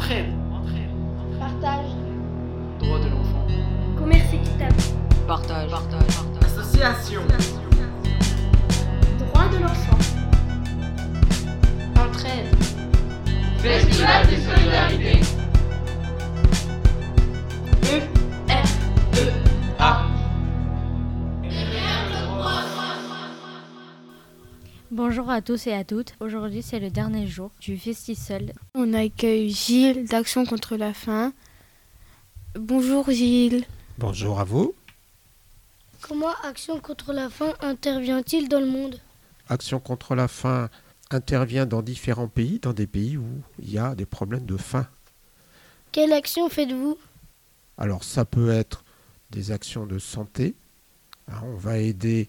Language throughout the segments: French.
Entraide. Partage. Droit de l'enfant. Commerce équitable. Partage, partage, partage. Association. Bonjour à tous et à toutes. Aujourd'hui, c'est le dernier jour du Festisol. On accueille Gilles d'Action contre la faim. Bonjour Gilles. Bonjour à vous. Comment Action contre la faim intervient-il dans le monde? Action contre la faim intervient dans différents pays, dans des pays où il y a des problèmes de faim. Quelle action faites-vous? Alors ça peut être des actions de santé. Hein, on va aider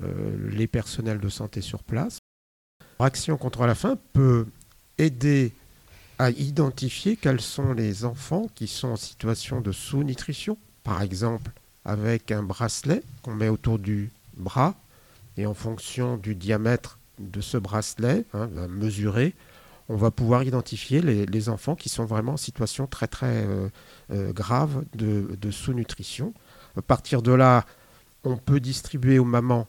les personnels de santé sur place. Action contre la faim peut aider à identifier quels sont les enfants qui sont en situation de sous-nutrition. Par exemple, avec un bracelet qu'on met autour du bras et en fonction du diamètre de ce bracelet hein, mesuré, on va pouvoir identifier les, les, enfants qui sont vraiment en situation très très euh, euh, grave de, de sous-nutrition. À partir de là, on peut distribuer aux mamans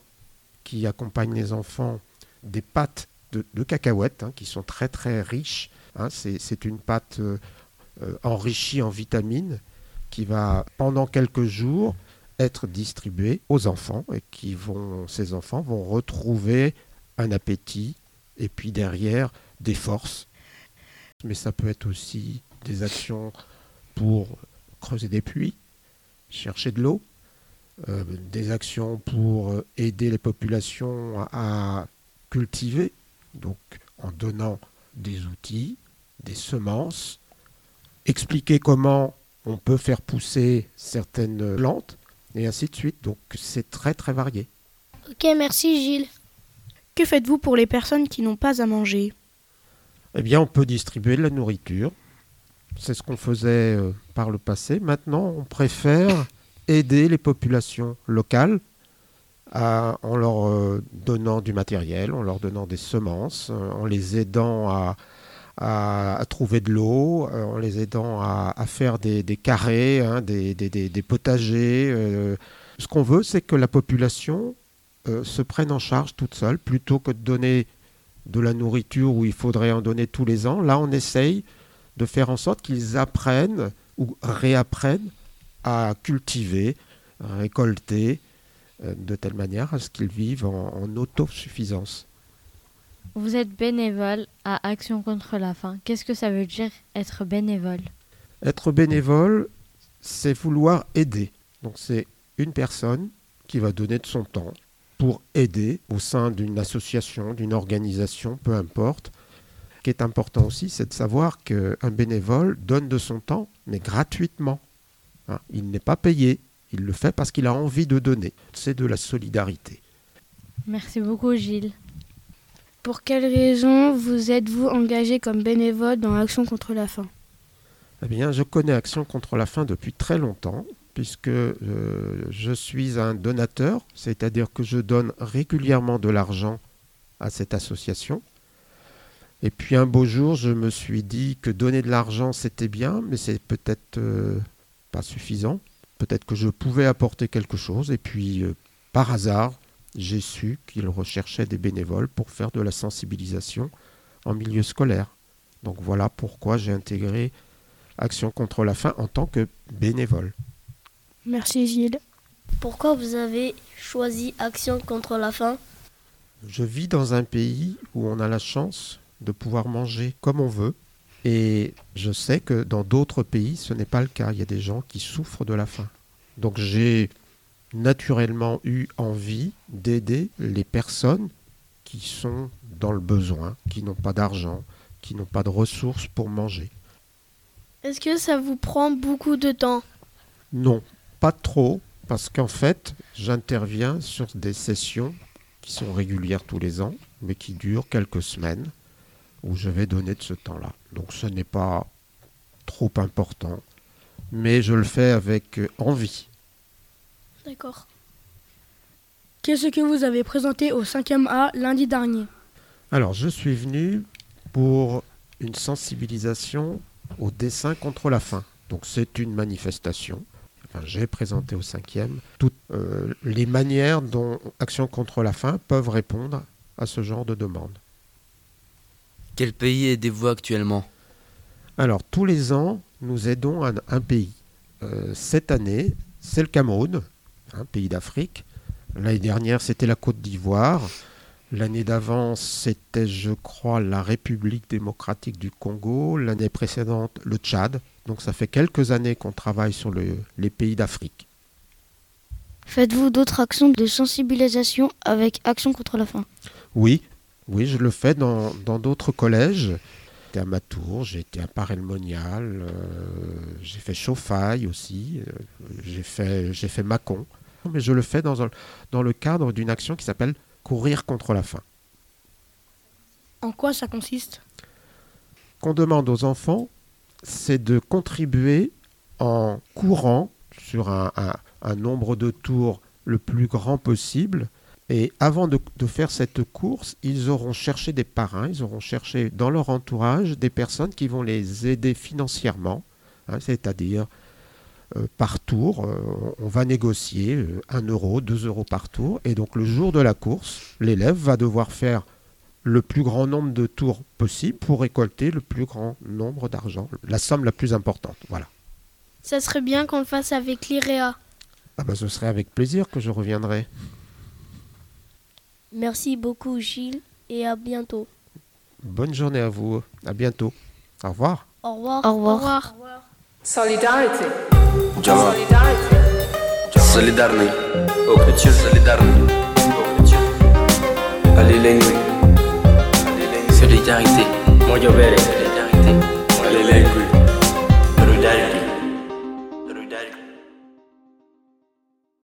qui accompagnent les enfants des pâtes de, cacahuètes hein, qui sont très très riches. Hein, C'est une pâte euh, enrichie en vitamines qui va pendant quelques jours être distribuée aux enfants et qui vont ces enfants vont retrouver un appétit et puis derrière des forces. Mais ça peut être aussi des actions pour creuser des puits, chercher de l'eau, euh, des actions pour aider les populations à, à cultiver, donc en donnant des outils, des semences, expliquer comment on peut faire pousser certaines plantes, et ainsi de suite. Donc c'est très très varié. Ok, merci Gilles. Que faites-vous pour les personnes qui n'ont pas à manger? Eh bien, on peut distribuer de la nourriture. C'est ce qu'on faisait euh, par le passé. Maintenant, on préfère aider les populations locales en leur euh, donnant du matériel, en leur donnant des semences, euh, en les aidant à, trouver de l'eau, euh, en les aidant à, faire des, carrés, hein, des, potagers. Ce qu'on veut, c'est que la population se prenne en charge toute seule, plutôt que de donner de la nourriture où il faudrait en donner tous les ans. Là, on essaye de faire en sorte qu'ils apprennent ou réapprennent à cultiver, à récolter, euh, de telle manière à ce qu'ils vivent en, en autosuffisance. Vous êtes bénévole à Action contre la faim. Qu'est-ce que ça veut dire être bénévole? Être bénévole, c'est vouloir aider. Donc c'est une personne qui va donner de son temps pour aider au sein d'une association, d'une organisation, peu importe. Ce qui est important aussi, c'est de savoir qu'un bénévole donne de son temps, mais gratuitement. Hein, il n'est pas payé, il le fait parce qu'il a envie de donner. C'est de la solidarité. Merci beaucoup Gilles. Pour quelles raisons vous êtes-vous engagé comme bénévole dans Action contre la faim? Eh bien, je connais Action contre la faim depuis très longtemps, puisque euh, je suis un donateur, c'est-à-dire que je donne régulièrement de l'argent à cette association. Et puis un beau jour, je me suis dit que donner de l'argent, c'était bien, mais c'est peut-être euh, pas suffisant. Peut-être que je pouvais apporter quelque chose. Et puis, euh, par hasard, j'ai su qu'ils recherchaient des bénévoles pour faire de la sensibilisation en milieu scolaire. Donc voilà pourquoi j'ai intégré Action contre la faim en tant que bénévole. Merci Gilles. Pourquoi vous avez choisi Action contre la faim? Je vis dans un pays où on a la chance de pouvoir manger comme on veut. Et je sais que dans d'autres pays, ce n'est pas le cas. Il y a des gens qui souffrent de la faim. Donc j'ai naturellement eu envie d'aider les personnes qui sont dans le besoin, qui n'ont pas d'argent, qui n'ont pas de ressources pour manger. Est-ce que ça vous prend beaucoup de temps? Non, pas trop, parce qu'en fait, j'interviens sur des sessions qui sont régulières tous les ans, mais qui durent quelques semaines, où je vais donner de ce temps-là. Donc ce n'est pas trop important, mais je le fais avec envie. D'accord. Qu'est-ce que vous avez présenté au 5e A lundi dernier? Alors, je suis venu pour une sensibilisation au dessin contre la faim. Donc c'est une manifestation. Enfin, J'ai présenté au cinquième toutes euh, les manières dont Action contre la faim peuvent répondre à ce genre de demande. Quel pays aidez-vous actuellement? Alors tous les ans, nous aidons un, un pays. Euh, cette année, c'est le Cameroun, un pays d'Afrique. L'année dernière, c'était la Côte d'Ivoire. L'année d'avant, c'était, je crois, la République démocratique du Congo. L'année précédente, le Tchad. Donc ça fait quelques années qu'on travaille sur le- les pays d'Afrique. Faites-vous d'autres actions de sensibilisation avec Action contre la faim? Oui, oui, je le fais dans dans d'autres collèges. J'ai été à Matour, j'ai été à Paray-le-Monial, euh, j'ai fait Chauffaille aussi, euh, j'ai fait, fait Mâcon. Mais je le fais dans, un- dans le cadre d'une action qui s'appelle Courir contre la faim. En quoi ça consiste? Qu'on demande aux enfants, c'est de contribuer en courant sur un, un- un nombre de tours le plus grand possible. Et avant de, de faire cette course, ils auront cherché des parrains, ils auront cherché dans leur entourage des personnes qui vont les aider financièrement, hein, c'est-à-dire euh, par tour, euh, on va négocier euh, 1 euro, 2 euros par tour. Et donc le jour de la course, l'élève va devoir faire le plus grand nombre de tours possible pour récolter le plus grand nombre d'argent, la somme la plus importante. Voilà. Ça serait bien qu'on le fasse avec l'IREA. Ah ben, ce serait avec plaisir que je reviendrai. Merci beaucoup Gilles et à bientôt. Bonne journée à vous. À bientôt. Au revoir. Au revoir. Au revoir. Solidarity. solidarny, okrycie solidarny, okrycie. Alilengi, solidarité, solidarité.